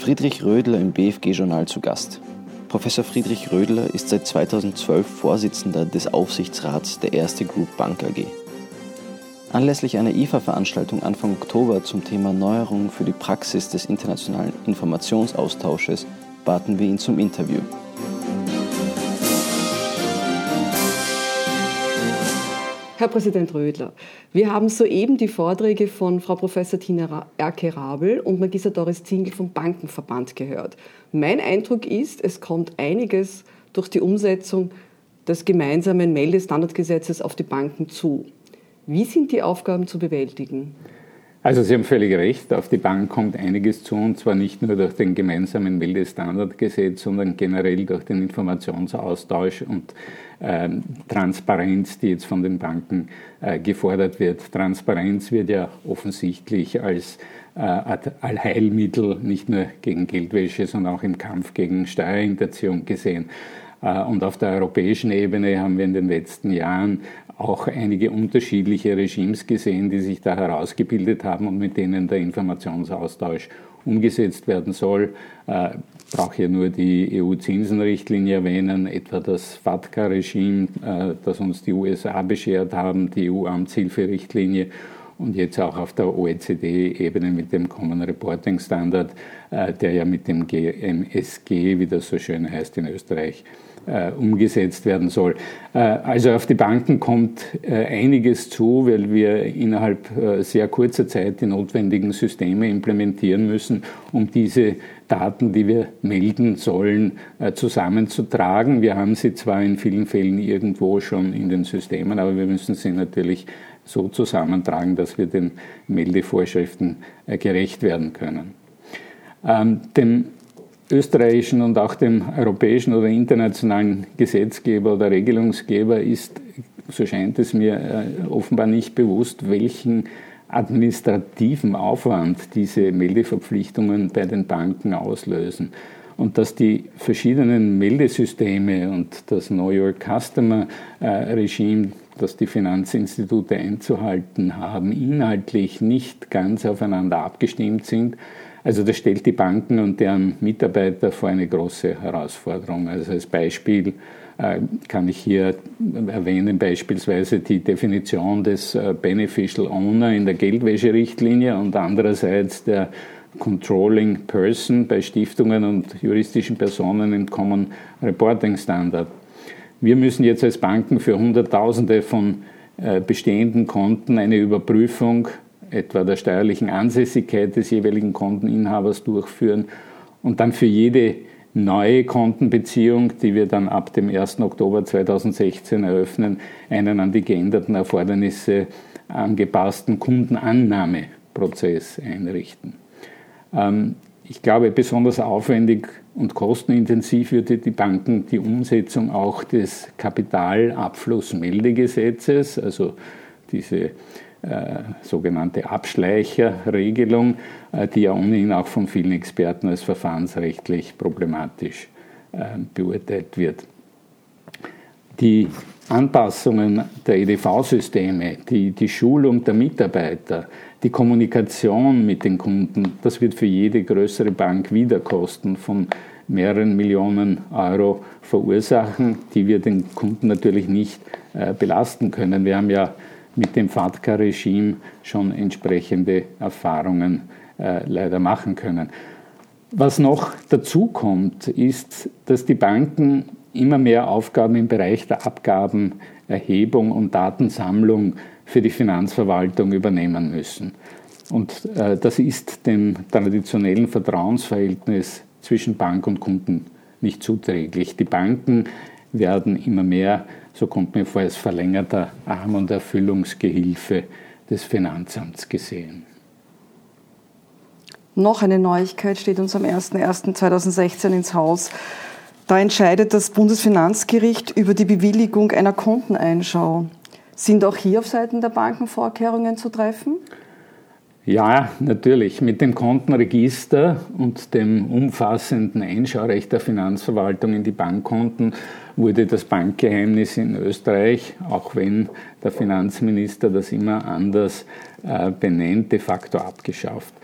Friedrich Rödler im BFG-Journal zu Gast. Professor Friedrich Rödler ist seit 2012 Vorsitzender des Aufsichtsrats der Erste Group Bank AG. Anlässlich einer IFA-Veranstaltung Anfang Oktober zum Thema Neuerungen für die Praxis des internationalen Informationsaustausches baten wir ihn zum Interview. Herr Präsident Rödler, wir haben soeben die Vorträge von Frau Professor Tina Erke-Rabel und Magister Doris Zingel vom Bankenverband gehört. Mein Eindruck ist, es kommt einiges durch die Umsetzung des gemeinsamen Meldestandardgesetzes auf die Banken zu. Wie sind die Aufgaben zu bewältigen? Also Sie haben völlig recht, auf die Bank kommt einiges zu, und zwar nicht nur durch den gemeinsamen Meldestandardgesetz, sondern generell durch den Informationsaustausch und äh, Transparenz, die jetzt von den Banken äh, gefordert wird. Transparenz wird ja offensichtlich als äh, Allheilmittel nicht nur gegen Geldwäsche, sondern auch im Kampf gegen Steuerhinterziehung gesehen. Äh, und auf der europäischen Ebene haben wir in den letzten Jahren auch einige unterschiedliche Regimes gesehen, die sich da herausgebildet haben und mit denen der Informationsaustausch umgesetzt werden soll. Ich äh, brauche hier nur die EU-Zinsenrichtlinie erwähnen, etwa das FATCA-Regime, äh, das uns die USA beschert haben, die EU-Amtshilferichtlinie und jetzt auch auf der OECD-Ebene mit dem Common Reporting Standard, der ja mit dem GMSG, wie das so schön heißt in Österreich, umgesetzt werden soll. Äh, also auf die Banken kommt äh, einiges zu, weil wir innerhalb sehr kurzer Zeit die notwendigen Systeme implementieren müssen, um diese Daten, die wir melden sollen, zusammenzutragen. Wir haben sie zwar in vielen Fällen irgendwo schon in den Systemen, aber wir müssen sie natürlich so zusammentragen, dass wir den Meldevorschriften gerecht werden können. Ähm, dem österreichischen und auch dem europäischen oder internationalen Gesetzgeber oder Regelungsgeber ist, so scheint es mir, äh, offenbar nicht bewusst, welchen administrativen Aufwand diese Meldeverpflichtungen bei den Banken auslösen. Und dass die verschiedenen Meldesysteme und das Know Your Customer äh, Regime, das die Finanzinstitute einzuhalten haben, inhaltlich nicht ganz aufeinander abgestimmt sind, also das stellt die Banken und deren Mitarbeiter vor eine große Herausforderung. Also als Beispiel äh, kann ich hier erwähnen beispielsweise die Definition des äh, Beneficial Owner in der Geldwäscherichtlinie und andererseits der Controlling Person bei Stiftungen und juristischen Personen im Common Reporting Standard. Wir müssen jetzt als Banken für Hunderttausende von äh, bestehenden Konten eine Überprüfung etwa der steuerlichen Ansässigkeit des jeweiligen Konteninhabers durchführen und dann für jede neue Kontenbeziehung, die wir dann ab dem 1. Oktober 2016 eröffnen, einen an die geänderten Erfordernisse angepassten Kundenannahmeprozess einrichten. Ähm, ich glaube, besonders aufwendig und kostenintensiv würde die Banken die Umsetzung auch des Kapitalabflussmeldegesetzes, also diese sogenannte Abschleicherregelung, äh, die ja ohnehin auch von vielen Experten als verfahrensrechtlich problematisch äh, beurteilt wird. Die Anpassungen der EDV-Systeme, die, die Schulung der Mitarbeiter, die Kommunikation mit den Kunden, das wird für jede größere Bank Wiederkosten von mehreren Millionen Euro verursachen, die wir den Kunden natürlich nicht äh, belasten können. Wir haben ja mit dem FATCA-Regime schon entsprechende Erfahrungen äh, leider machen können. Was noch dazu kommt, ist, dass die Banken immer mehr Aufgaben im Bereich der Abgabenerhebung und Datensammlung für die Finanzverwaltung übernehmen müssen. Und äh, das ist dem traditionellen Vertrauensverhältnis zwischen Bank und Kunden nicht zuträglich. Die Banken werden immer mehr so kommt mir vor, als verlängerter Arm und Erfüllungsgehilfe des Finanzamts gesehen. Noch eine Neuigkeit steht uns am 01.01.2016 ins Haus. Da entscheidet das Bundesfinanzgericht über die Bewilligung einer Konteneinschau. Sind auch hier auf Seiten der Banken Vorkehrungen zu treffen? Ja, natürlich. Mit dem Kontenregister und dem umfassenden Einschaurecht der Finanzverwaltung in die Bankkonten wurde das Bankgeheimnis in Österreich, auch wenn der Finanzminister das immer anders äh, benennt, de facto abgeschafft.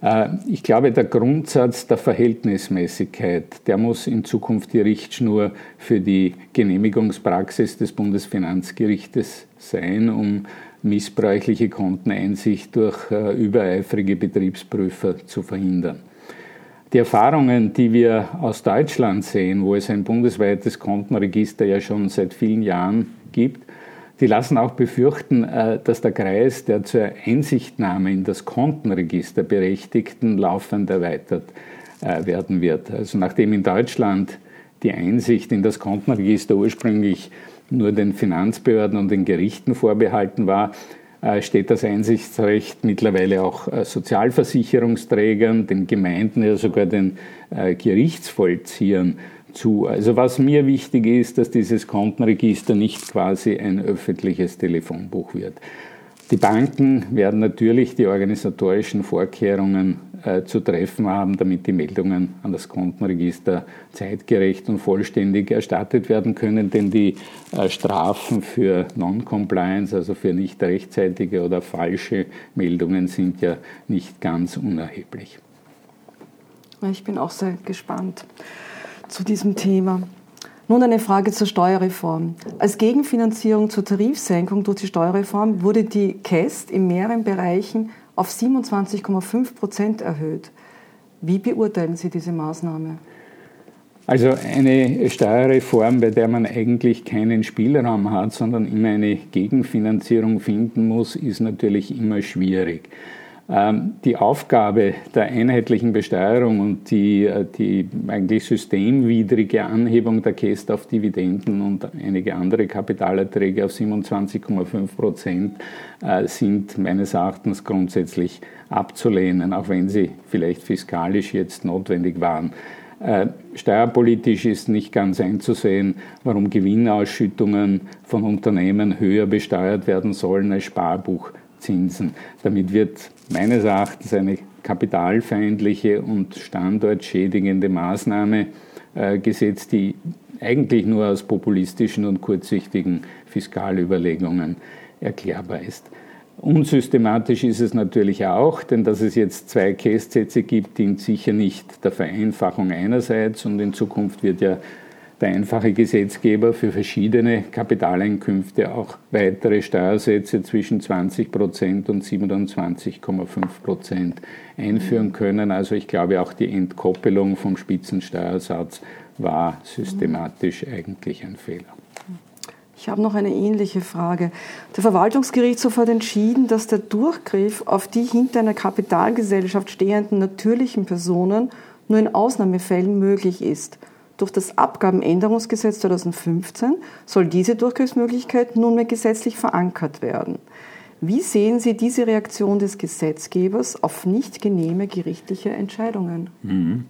Äh, ich glaube, der Grundsatz der Verhältnismäßigkeit, der muss in Zukunft die Richtschnur für die Genehmigungspraxis des Bundesfinanzgerichtes sein, um missbräuchliche Konteneinsicht durch äh, übereifrige Betriebsprüfer zu verhindern. Die Erfahrungen, die wir aus Deutschland sehen, wo es ein bundesweites Kontenregister ja schon seit vielen Jahren gibt, die lassen auch befürchten, äh, dass der Kreis der zur Einsichtnahme in das Kontenregister Berechtigten laufend erweitert äh, werden wird. Also nachdem in Deutschland die Einsicht in das Kontenregister ursprünglich nur den Finanzbehörden und den Gerichten vorbehalten war, steht das Einsichtsrecht mittlerweile auch Sozialversicherungsträgern, den Gemeinden, ja sogar den Gerichtsvollziehern zu. Also was mir wichtig ist, dass dieses Kontenregister nicht quasi ein öffentliches Telefonbuch wird. Die Banken werden natürlich die organisatorischen Vorkehrungen äh, zu treffen haben, damit die Meldungen an das Kontenregister zeitgerecht und vollständig erstattet werden können, denn die äh, Strafen für Non-Compliance, also für nicht rechtzeitige oder falsche Meldungen, sind ja nicht ganz unerheblich. Ich bin auch sehr gespannt zu diesem Thema. Nun eine Frage zur Steuerreform. Als Gegenfinanzierung zur Tarifsenkung durch die Steuerreform wurde die KEST in mehreren Bereichen auf 27,5 Prozent erhöht. Wie beurteilen Sie diese Maßnahme? Also eine Steuerreform, bei der man eigentlich keinen Spielraum hat, sondern immer eine Gegenfinanzierung finden muss, ist natürlich immer schwierig. Ähm, die Aufgabe der einheitlichen Besteuerung und die, äh, die eigentlich systemwidrige Anhebung der Käst auf Dividenden und einige andere Kapitalerträge auf 27,5 Prozent äh, sind meines Erachtens grundsätzlich abzulehnen, auch wenn sie vielleicht fiskalisch jetzt notwendig waren. Äh, steuerpolitisch ist nicht ganz einzusehen, warum Gewinnausschüttungen von Unternehmen höher besteuert werden sollen als Sparbuch. Zinsen. Damit wird meines Erachtens eine kapitalfeindliche und standortschädigende Maßnahme äh, gesetzt, die eigentlich nur aus populistischen und kurzsichtigen Fiskalüberlegungen erklärbar ist. Unsystematisch ist es natürlich auch, denn dass es jetzt zwei Kästsätze gibt, dient sicher nicht der Vereinfachung einerseits und in Zukunft wird ja der einfache Gesetzgeber für verschiedene Kapitaleinkünfte auch weitere Steuersätze zwischen 20 Prozent und 27,5 Prozent einführen können. Also ich glaube, auch die Entkoppelung vom Spitzensteuersatz war systematisch eigentlich ein Fehler. Ich habe noch eine ähnliche Frage. Der Verwaltungsgerichtshof hat entschieden, dass der Durchgriff auf die hinter einer Kapitalgesellschaft stehenden natürlichen Personen nur in Ausnahmefällen möglich ist. Durch das Abgabenänderungsgesetz 2015 soll diese Durchgriffsmöglichkeit nunmehr gesetzlich verankert werden. Wie sehen Sie diese Reaktion des Gesetzgebers auf nicht genehme gerichtliche Entscheidungen? Mhm.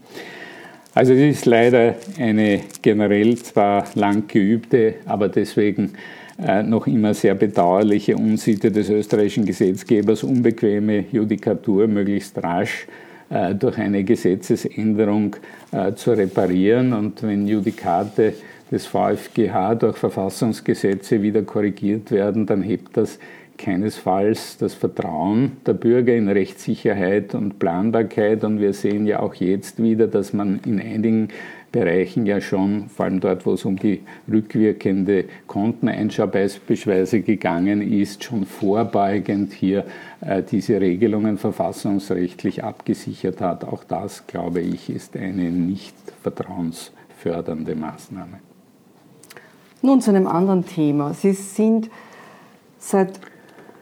Also es ist leider eine generell zwar lang geübte, aber deswegen äh, noch immer sehr bedauerliche Unsitte des österreichischen Gesetzgebers, unbequeme Judikatur möglichst rasch äh, durch eine Gesetzesänderung äh, zu reparieren. Und wenn Judikate des VfGH durch Verfassungsgesetze wieder korrigiert werden, dann hebt das keinesfalls das Vertrauen der Bürger in Rechtssicherheit und Planbarkeit. Und wir sehen ja auch jetzt wieder, dass man in einigen Bereichen ja schon, vor allem dort, wo es um die rückwirkende Konteneinschau beispielsweise gegangen ist, schon vorbeugend hier äh, diese Regelungen verfassungsrechtlich abgesichert hat. Auch das, glaube ich, ist eine nicht vertrauensfördernde Maßnahme. Nun zu einem anderen Thema. Sie sind seit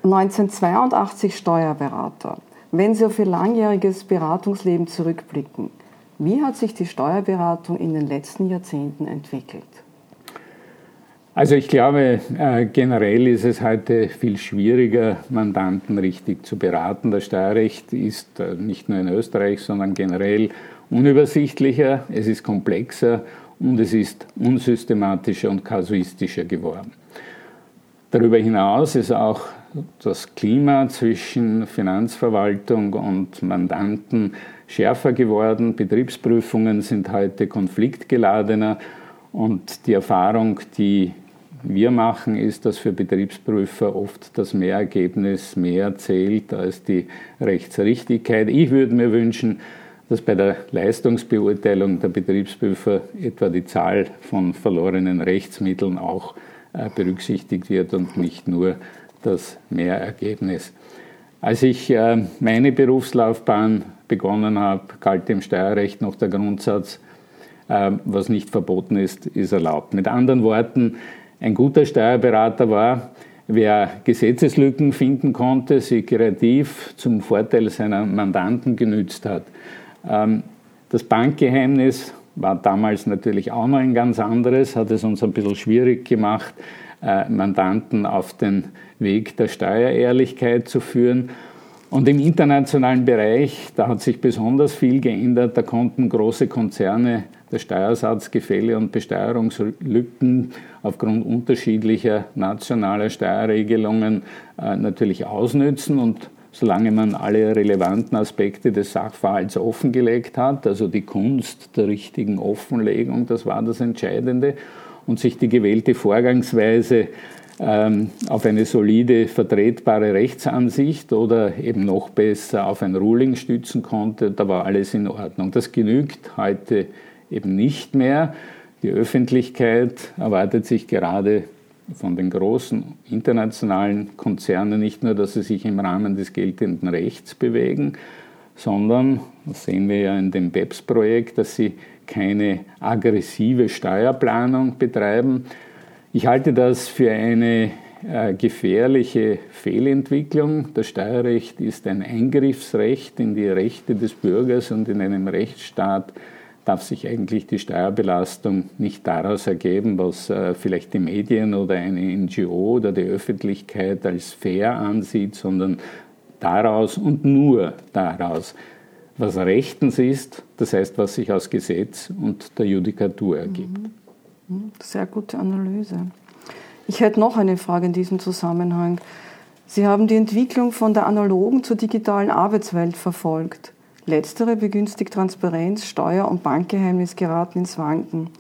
1982 Steuerberater. Wenn Sie auf Ihr langjähriges Beratungsleben zurückblicken, wie hat sich die Steuerberatung in den letzten Jahrzehnten entwickelt? Also ich glaube, äh, generell ist es heute viel schwieriger, Mandanten richtig zu beraten. Das Steuerrecht ist äh, nicht nur in Österreich, sondern generell unübersichtlicher, es ist komplexer und es ist unsystematischer und kasuistischer geworden. Darüber hinaus ist auch das Klima zwischen Finanzverwaltung und Mandanten schärfer geworden. Betriebsprüfungen sind heute konfliktgeladener und die Erfahrung, die wir machen, ist, dass für Betriebsprüfer oft das Mehrergebnis mehr zählt als die Rechtsrichtigkeit. Ich würde mir wünschen, dass bei der Leistungsbeurteilung der Betriebsprüfer etwa die Zahl von verlorenen Rechtsmitteln auch äh, berücksichtigt wird und nicht nur das Mehrergebnis. Als ich äh, meine Berufslaufbahn begonnen habe, galt dem Steuerrecht noch der Grundsatz, äh, was nicht verboten ist, ist erlaubt. Mit anderen Worten, ein guter Steuerberater war, wer Gesetzeslücken finden konnte, sie kreativ zum Vorteil seiner Mandanten genützt hat. Ähm, das Bankgeheimnis war damals natürlich auch noch ein ganz anderes, hat es uns ein bisschen schwierig gemacht, Mandanten auf den Weg der Steuerehrlichkeit zu führen. Und im internationalen Bereich, da hat sich besonders viel geändert. Da konnten große Konzerne das Steuersatzgefälle und Besteuerungslücken aufgrund unterschiedlicher nationaler Steuerregelungen äh, natürlich ausnützen. Und solange man alle relevanten Aspekte des Sachverhalts offengelegt hat, also die Kunst der richtigen Offenlegung, das war das Entscheidende, und sich die gewählte Vorgangsweise ähm, auf eine solide, vertretbare Rechtsansicht oder eben noch besser auf ein Ruling stützen konnte, da war alles in Ordnung. Das genügt heute eben nicht mehr. Die Öffentlichkeit erwartet sich gerade von den großen internationalen Konzernen nicht nur, dass sie sich im Rahmen des geltenden Rechts bewegen, sondern, das sehen wir ja in dem BEPS-Projekt, dass sie keine aggressive Steuerplanung betreiben. Ich halte das für eine äh, gefährliche Fehlentwicklung. Das Steuerrecht ist ein Eingriffsrecht in die Rechte des Bürgers und in einem Rechtsstaat darf sich eigentlich die Steuerbelastung nicht daraus ergeben, was äh, vielleicht die Medien oder eine NGO oder die Öffentlichkeit als fair ansieht, sondern daraus und nur daraus, was rechtens ist, das heißt, was sich aus Gesetz und der Judikatur ergibt. Sehr gute Analyse. Ich hätte noch eine Frage in diesem Zusammenhang. Sie haben die Entwicklung von der analogen zur digitalen Arbeitswelt verfolgt. Letztere begünstigt Transparenz, Steuer- und Bankgeheimnis geraten ins Wanken.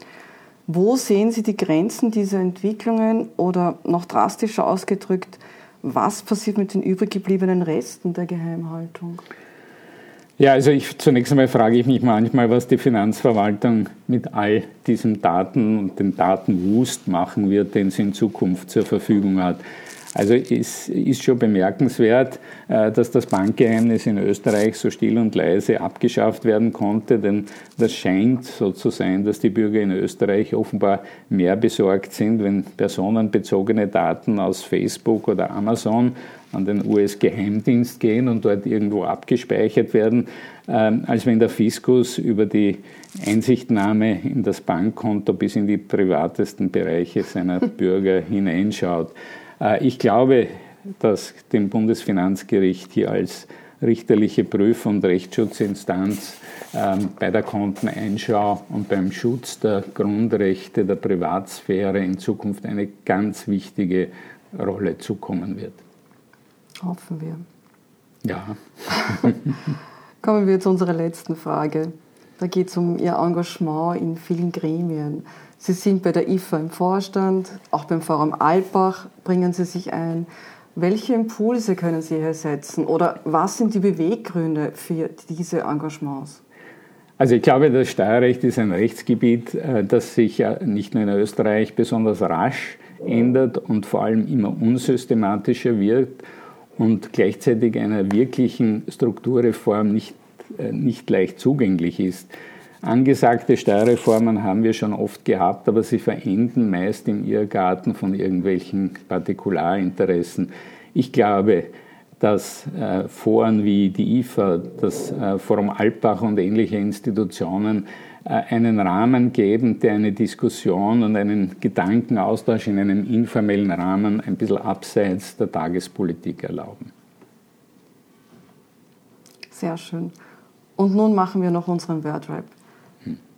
Wo sehen Sie die Grenzen dieser Entwicklungen oder noch drastischer ausgedrückt, was passiert mit den übrig gebliebenen Resten der Geheimhaltung? Ja, also ich, zunächst einmal frage ich mich manchmal, was die Finanzverwaltung mit all diesen Daten und dem Datenwust machen wird, den sie in Zukunft zur Verfügung hat. Also es ist schon bemerkenswert, äh, dass das Bankgeheimnis in Österreich so still und leise abgeschafft werden konnte, denn das scheint so zu sein, dass die Bürger in Österreich offenbar mehr besorgt sind, wenn personenbezogene Daten aus Facebook oder Amazon an den US-Geheimdienst gehen und dort irgendwo abgespeichert werden, ähm, als wenn der Fiskus über die Einsichtnahme in das Bankkonto bis in die privatesten Bereiche seiner Bürger hineinschaut. Äh, ich glaube, dass dem Bundesfinanzgericht hier als richterliche Prüf- und Rechtsschutzinstanz ähm, bei der Konteneinschau und beim Schutz der Grundrechte der Privatsphäre in Zukunft eine ganz wichtige Rolle zukommen wird. Hoffen wir. Ja. Kommen wir zu unserer letzten Frage. Da geht es um Ihr Engagement in vielen Gremien. Sie sind bei der IFA im Vorstand, auch beim Forum Alpbach bringen Sie sich ein. Welche Impulse können Sie hier setzen oder was sind die Beweggründe für diese Engagements? Also ich glaube, das Steuerrecht ist ein Rechtsgebiet, äh, das sich nicht nur in Österreich besonders rasch ändert und vor allem immer unsystematischer wird und gleichzeitig einer wirklichen Strukturreform nicht, nicht leicht zugänglich ist. Angesagte Steuerreformen haben wir schon oft gehabt, aber sie verenden meist im Irrgarten von irgendwelchen Partikularinteressen. Ich glaube, dass äh, Foren wie die IFA, das äh, Forum Alpbach und ähnliche Institutionen äh, einen Rahmen geben, der eine Diskussion und einen Gedankenaustausch in einem informellen Rahmen ein bisschen abseits der Tagespolitik erlauben. Sehr schön. Und nun machen wir noch unseren Wordrap.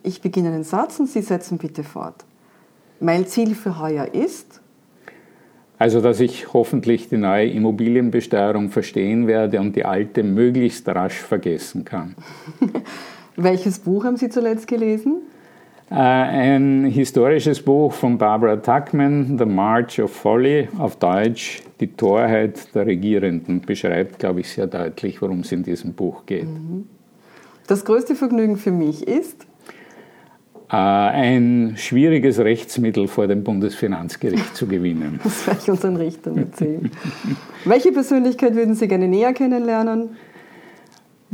Ich beginne den Satz und Sie setzen bitte fort. Mein Ziel für heuer ist? Also, dass ich hoffentlich die neue Immobilienbesteuerung verstehen werde und die alte möglichst rasch vergessen kann. Welches Buch haben Sie zuletzt gelesen? Äh, ein historisches Buch von Barbara Tuckman, The March of Folly, auf Deutsch Die Torheit der Regierenden, beschreibt, glaube ich, sehr deutlich, worum es in diesem Buch geht. Mhm. Das größte Vergnügen für mich ist? Äh, ein schwieriges Rechtsmittel vor dem Bundesfinanzgericht zu gewinnen. Das werde ich unseren Richtern erzählen. Welche Persönlichkeit würden Sie gerne näher kennenlernen?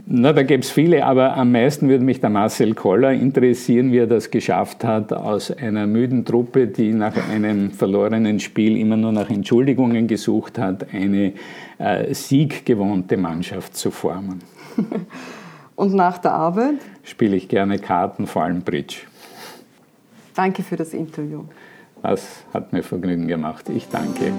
Na, da gäbe es viele, aber am meisten würde mich der Marcel Koller interessieren, wie er das geschafft hat, aus einer müden Truppe, die nach einem verlorenen Spiel immer nur nach Entschuldigungen gesucht hat, eine äh, sieggewohnte Mannschaft zu formen. Und nach der Arbeit? Spiele ich gerne Karten, vor allem Bridge. Danke für das Interview. Das hat mir Vergnügen gemacht. Ich danke.